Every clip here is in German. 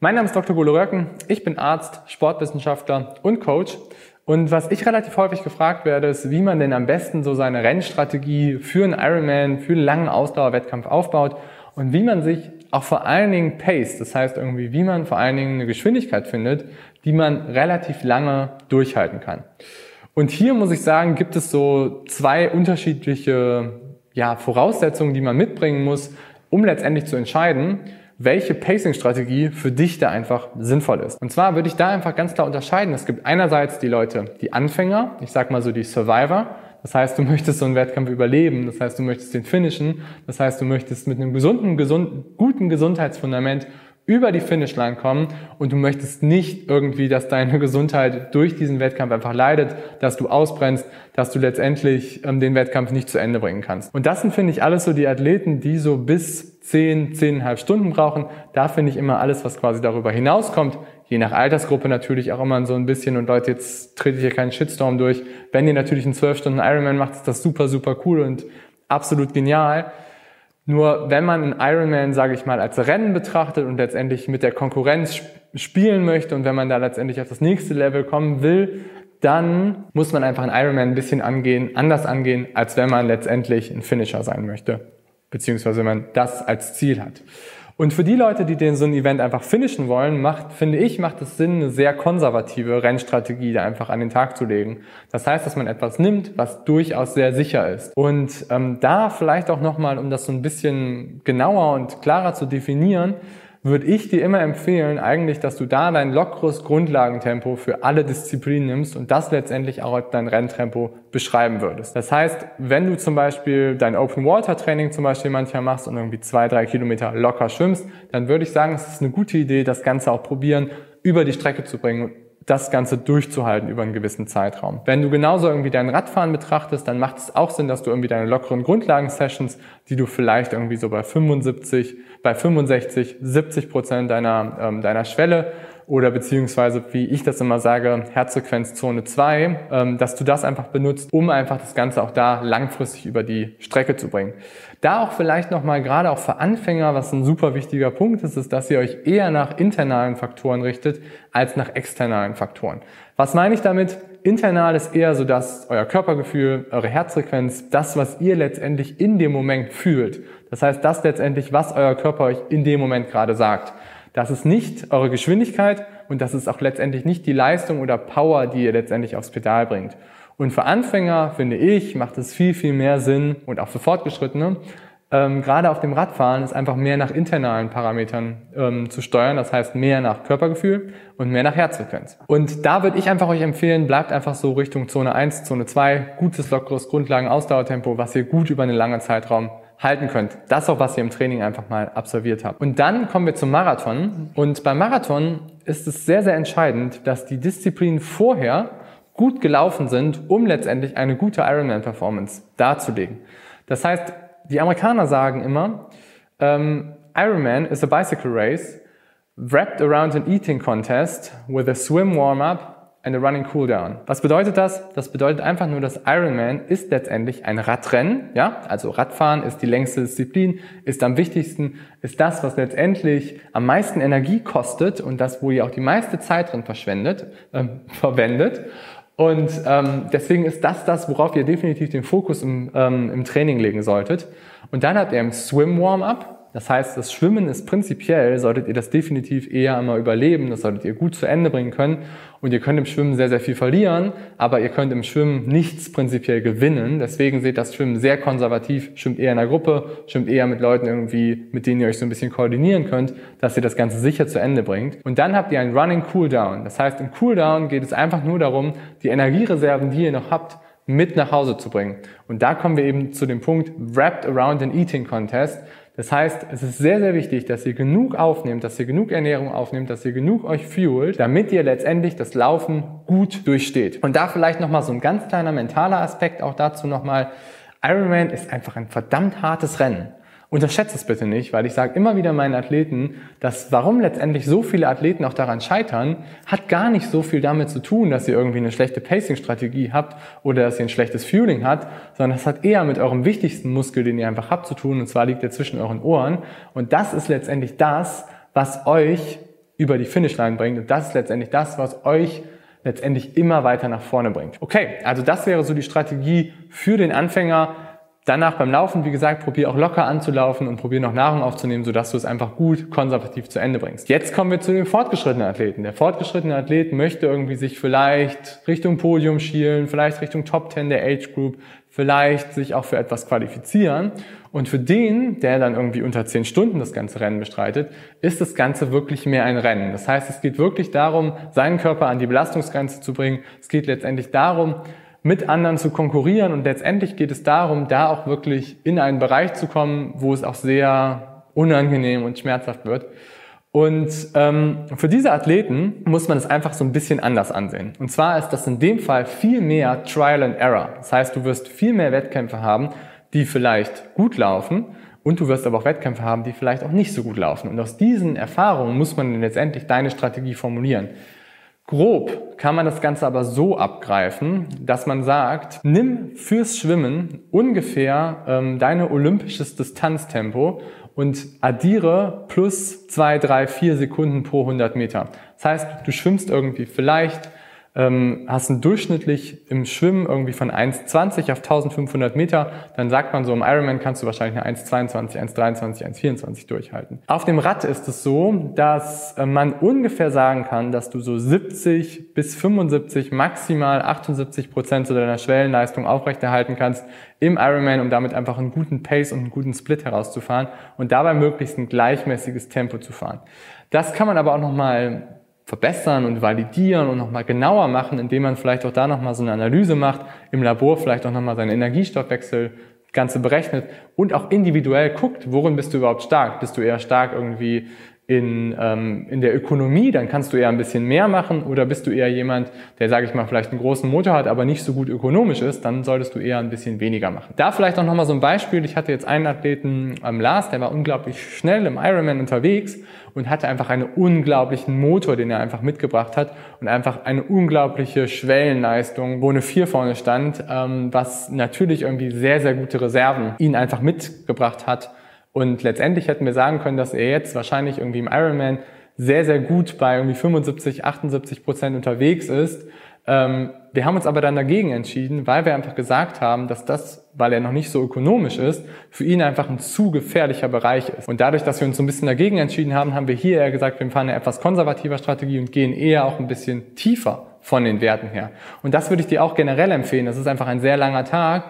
Mein Name ist Dr. Golo Röcken, ich bin Arzt, Sportwissenschaftler und Coach. Und was ich relativ häufig gefragt werde, ist, wie man denn am besten so seine Rennstrategie für einen Ironman, für einen langen Ausdauerwettkampf aufbaut und wie man sich auch vor allen Dingen pace, das heißt irgendwie, wie man vor allen Dingen eine Geschwindigkeit findet, die man relativ lange durchhalten kann. Und hier muss ich sagen, gibt es so zwei unterschiedliche ja, Voraussetzungen, die man mitbringen muss, um letztendlich zu entscheiden, welche Pacing-Strategie für dich da einfach sinnvoll ist. Und zwar würde ich da einfach ganz klar unterscheiden. Es gibt einerseits die Leute, die Anfänger, ich sag mal so die Survivor. Das heißt, du möchtest so einen Wettkampf überleben. Das heißt, du möchtest den finishen. Das heißt, du möchtest mit einem gesunden, gesunden guten Gesundheitsfundament über die Finishline kommen und du möchtest nicht irgendwie, dass deine Gesundheit durch diesen Wettkampf einfach leidet, dass du ausbrennst, dass du letztendlich ähm, den Wettkampf nicht zu Ende bringen kannst. Und das sind, finde ich, alles so die Athleten, die so bis 10, 10,5 Stunden brauchen. Da finde ich immer alles, was quasi darüber hinauskommt, je nach Altersgruppe natürlich auch immer so ein bisschen und Leute, jetzt trete ich hier keinen Shitstorm durch. Wenn ihr natürlich einen 12 Stunden Ironman macht, ist das super, super cool und absolut genial. Nur wenn man einen Ironman, sage ich mal, als Rennen betrachtet und letztendlich mit der Konkurrenz spielen möchte und wenn man da letztendlich auf das nächste Level kommen will, dann muss man einfach einen Ironman ein bisschen angehen, anders angehen, als wenn man letztendlich ein Finisher sein möchte, beziehungsweise wenn man das als Ziel hat. Und für die Leute, die den so ein Event einfach finishen wollen, macht, finde ich, macht es Sinn, eine sehr konservative Rennstrategie da einfach an den Tag zu legen. Das heißt, dass man etwas nimmt, was durchaus sehr sicher ist. Und ähm, da vielleicht auch nochmal, um das so ein bisschen genauer und klarer zu definieren, würde ich dir immer empfehlen, eigentlich, dass du da dein lockeres Grundlagentempo für alle Disziplinen nimmst und das letztendlich auch als dein Renntempo beschreiben würdest. Das heißt, wenn du zum Beispiel dein Open Water Training zum Beispiel manchmal machst und irgendwie zwei, drei Kilometer locker schwimmst, dann würde ich sagen, es ist eine gute Idee, das Ganze auch probieren, über die Strecke zu bringen das Ganze durchzuhalten über einen gewissen Zeitraum. Wenn du genauso irgendwie dein Radfahren betrachtest, dann macht es auch Sinn, dass du irgendwie deine lockeren Grundlagensessions, die du vielleicht irgendwie so bei 75, bei 65, 70 Prozent deiner, ähm, deiner Schwelle oder beziehungsweise, wie ich das immer sage, Herzfrequenzzone 2, ähm, dass du das einfach benutzt, um einfach das Ganze auch da langfristig über die Strecke zu bringen. Da auch vielleicht nochmal gerade auch für Anfänger, was ein super wichtiger Punkt ist, ist, dass ihr euch eher nach internalen Faktoren richtet als nach externalen Faktoren. Was meine ich damit? Internal ist eher so, dass euer Körpergefühl, eure Herzfrequenz, das, was ihr letztendlich in dem Moment fühlt. Das heißt, das letztendlich, was euer Körper euch in dem Moment gerade sagt. Das ist nicht eure Geschwindigkeit und das ist auch letztendlich nicht die Leistung oder Power, die ihr letztendlich aufs Pedal bringt. Und für Anfänger, finde ich, macht es viel, viel mehr Sinn und auch für Fortgeschrittene, ähm, gerade auf dem Radfahren ist einfach mehr nach internalen Parametern ähm, zu steuern, das heißt mehr nach Körpergefühl und mehr nach Herzfrequenz. Und da würde ich einfach euch empfehlen, bleibt einfach so Richtung Zone 1, Zone 2, gutes, lockeres Grundlagen-Ausdauertempo, was ihr gut über einen langen Zeitraum halten könnt. Das auch, was ihr im Training einfach mal absolviert habt. Und dann kommen wir zum Marathon. Und beim Marathon ist es sehr, sehr entscheidend, dass die Disziplinen vorher gut gelaufen sind, um letztendlich eine gute Ironman-Performance darzulegen. Das heißt, die Amerikaner sagen immer, ähm, Ironman is a bicycle race wrapped around an eating contest with a swim warm-up eine Running Cooldown. Was bedeutet das? Das bedeutet einfach nur, dass Ironman ist letztendlich ein Radrennen, ja? Also Radfahren ist die längste Disziplin, ist am wichtigsten, ist das, was letztendlich am meisten Energie kostet und das, wo ihr auch die meiste Zeit drin verschwendet, äh, verwendet. Und ähm, deswegen ist das das, worauf ihr definitiv den Fokus im, ähm, im Training legen solltet. Und dann habt ihr im Swim Warm-up, das heißt, das Schwimmen ist prinzipiell, solltet ihr das definitiv eher einmal überleben, das solltet ihr gut zu Ende bringen können. Und ihr könnt im Schwimmen sehr, sehr viel verlieren, aber ihr könnt im Schwimmen nichts prinzipiell gewinnen. Deswegen seht das Schwimmen sehr konservativ, schwimmt eher in der Gruppe, schwimmt eher mit Leuten irgendwie, mit denen ihr euch so ein bisschen koordinieren könnt, dass ihr das Ganze sicher zu Ende bringt. Und dann habt ihr einen Running Cooldown. Das heißt, im Cooldown geht es einfach nur darum, die Energiereserven, die ihr noch habt, mit nach Hause zu bringen. Und da kommen wir eben zu dem Punkt Wrapped Around an Eating Contest. Das heißt, es ist sehr, sehr wichtig, dass ihr genug aufnehmt, dass ihr genug Ernährung aufnehmt, dass ihr genug euch fuelt, damit ihr letztendlich das Laufen gut durchsteht. Und da vielleicht nochmal so ein ganz kleiner mentaler Aspekt auch dazu nochmal. Ironman ist einfach ein verdammt hartes Rennen. Unterschätzt es bitte nicht, weil ich sage immer wieder meinen Athleten, dass warum letztendlich so viele Athleten auch daran scheitern, hat gar nicht so viel damit zu tun, dass ihr irgendwie eine schlechte Pacing-Strategie habt oder dass ihr ein schlechtes Fueling habt, sondern das hat eher mit eurem wichtigsten Muskel, den ihr einfach habt, zu tun, und zwar liegt er zwischen euren Ohren. Und das ist letztendlich das, was euch über die Finishline bringt. Und das ist letztendlich das, was euch letztendlich immer weiter nach vorne bringt. Okay, also das wäre so die Strategie für den Anfänger. Danach beim Laufen, wie gesagt, probier auch locker anzulaufen und probier noch Nahrung aufzunehmen, sodass du es einfach gut konservativ zu Ende bringst. Jetzt kommen wir zu dem fortgeschrittenen Athleten. Der fortgeschrittene Athlet möchte irgendwie sich vielleicht Richtung Podium schielen, vielleicht Richtung Top 10 der Age Group, vielleicht sich auch für etwas qualifizieren. Und für den, der dann irgendwie unter 10 Stunden das ganze Rennen bestreitet, ist das Ganze wirklich mehr ein Rennen. Das heißt, es geht wirklich darum, seinen Körper an die Belastungsgrenze zu bringen. Es geht letztendlich darum, mit anderen zu konkurrieren und letztendlich geht es darum, da auch wirklich in einen Bereich zu kommen, wo es auch sehr unangenehm und schmerzhaft wird. Und ähm, für diese Athleten muss man es einfach so ein bisschen anders ansehen. Und zwar ist das in dem Fall viel mehr Trial and Error. Das heißt, du wirst viel mehr Wettkämpfe haben, die vielleicht gut laufen und du wirst aber auch Wettkämpfe haben, die vielleicht auch nicht so gut laufen. Und aus diesen Erfahrungen muss man letztendlich deine Strategie formulieren. Grob kann man das Ganze aber so abgreifen, dass man sagt, nimm fürs Schwimmen ungefähr ähm, deine olympisches Distanztempo und addiere plus zwei, drei, vier Sekunden pro 100 Meter. Das heißt, du schwimmst irgendwie vielleicht ähm, hast du durchschnittlich im Schwimmen irgendwie von 1,20 auf 1500 Meter, dann sagt man so, im Ironman kannst du wahrscheinlich eine 1,22, 1,23, 1,24 durchhalten. Auf dem Rad ist es so, dass äh, man ungefähr sagen kann, dass du so 70 bis 75, maximal 78 Prozent zu deiner Schwellenleistung aufrechterhalten kannst im Ironman, um damit einfach einen guten Pace und einen guten Split herauszufahren und dabei möglichst ein gleichmäßiges Tempo zu fahren. Das kann man aber auch nochmal verbessern und validieren und nochmal genauer machen, indem man vielleicht auch da nochmal so eine Analyse macht, im Labor vielleicht auch nochmal seinen Energiestoffwechsel Ganze berechnet und auch individuell guckt, worin bist du überhaupt stark? Bist du eher stark irgendwie in, ähm, in der Ökonomie, dann kannst du eher ein bisschen mehr machen oder bist du eher jemand, der, sage ich mal, vielleicht einen großen Motor hat, aber nicht so gut ökonomisch ist, dann solltest du eher ein bisschen weniger machen. Da vielleicht auch nochmal so ein Beispiel. Ich hatte jetzt einen Athleten am ähm, Lars, der war unglaublich schnell im Ironman unterwegs und hatte einfach einen unglaublichen Motor, den er einfach mitgebracht hat und einfach eine unglaubliche Schwellenleistung, wo eine 4 vorne stand, ähm, was natürlich irgendwie sehr, sehr gute Reserven ihn einfach mitgebracht hat und letztendlich hätten wir sagen können, dass er jetzt wahrscheinlich irgendwie im Ironman sehr, sehr gut bei irgendwie 75, 78 Prozent unterwegs ist. Ähm, wir haben uns aber dann dagegen entschieden, weil wir einfach gesagt haben, dass das, weil er noch nicht so ökonomisch ist, für ihn einfach ein zu gefährlicher Bereich ist. Und dadurch, dass wir uns so ein bisschen dagegen entschieden haben, haben wir hier eher gesagt, wir fahren eine etwas konservativer Strategie und gehen eher auch ein bisschen tiefer von den Werten her. Und das würde ich dir auch generell empfehlen. Das ist einfach ein sehr langer Tag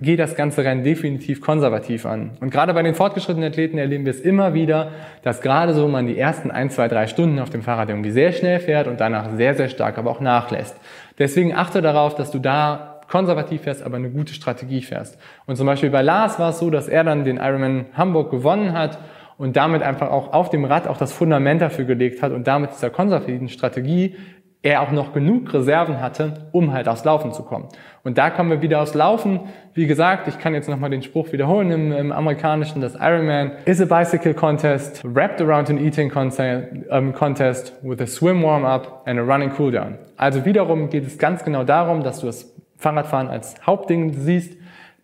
geh das ganze Rennen definitiv konservativ an. Und gerade bei den fortgeschrittenen Athleten erleben wir es immer wieder, dass gerade so man die ersten ein, zwei, drei Stunden auf dem Fahrrad irgendwie sehr schnell fährt und danach sehr, sehr stark aber auch nachlässt. Deswegen achte darauf, dass du da konservativ fährst, aber eine gute Strategie fährst. Und zum Beispiel bei Lars war es so, dass er dann den Ironman Hamburg gewonnen hat und damit einfach auch auf dem Rad auch das Fundament dafür gelegt hat und damit dieser konservativen Strategie er auch noch genug Reserven hatte, um halt aufs Laufen zu kommen. Und da kommen wir wieder aufs Laufen. Wie gesagt, ich kann jetzt nochmal den Spruch wiederholen im, im, amerikanischen, das Ironman is a bicycle contest wrapped around an eating contest with a swim warm-up and a running cooldown. Also wiederum geht es ganz genau darum, dass du das Fahrradfahren als Hauptding siehst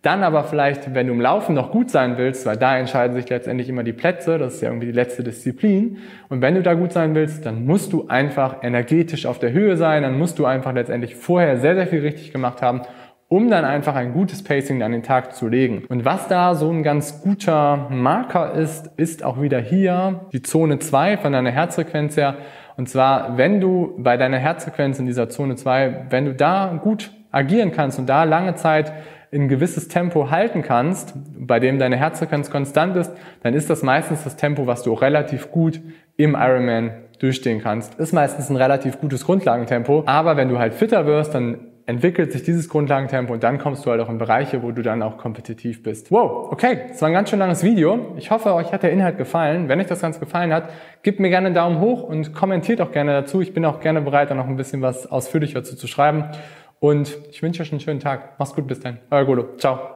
dann aber vielleicht, wenn du im Laufen noch gut sein willst, weil da entscheiden sich letztendlich immer die Plätze, das ist ja irgendwie die letzte Disziplin. Und wenn du da gut sein willst, dann musst du einfach energetisch auf der Höhe sein, dann musst du einfach letztendlich vorher sehr, sehr viel richtig gemacht haben, um dann einfach ein gutes Pacing an den Tag zu legen. Und was da so ein ganz guter Marker ist, ist auch wieder hier die Zone 2 von deiner Herzfrequenz her. Und zwar, wenn du bei deiner Herzfrequenz in dieser Zone 2, wenn du da gut agieren kannst und da lange Zeit ein gewisses Tempo halten kannst, bei dem deine Herzfrequenz konstant ist, dann ist das meistens das Tempo, was du auch relativ gut im Ironman durchstehen kannst. Ist meistens ein relativ gutes Grundlagentempo, aber wenn du halt fitter wirst, dann entwickelt sich dieses Grundlagentempo und dann kommst du halt auch in Bereiche, wo du dann auch kompetitiv bist. Wow, okay, das war ein ganz schön langes Video. Ich hoffe, euch hat der Inhalt gefallen. Wenn euch das Ganze gefallen hat, gebt mir gerne einen Daumen hoch und kommentiert auch gerne dazu. Ich bin auch gerne bereit, da noch ein bisschen was ausführlicher zu schreiben. Und ich wünsche euch einen schönen Tag. Mach's gut, bis dann. Euer Golo. Ciao.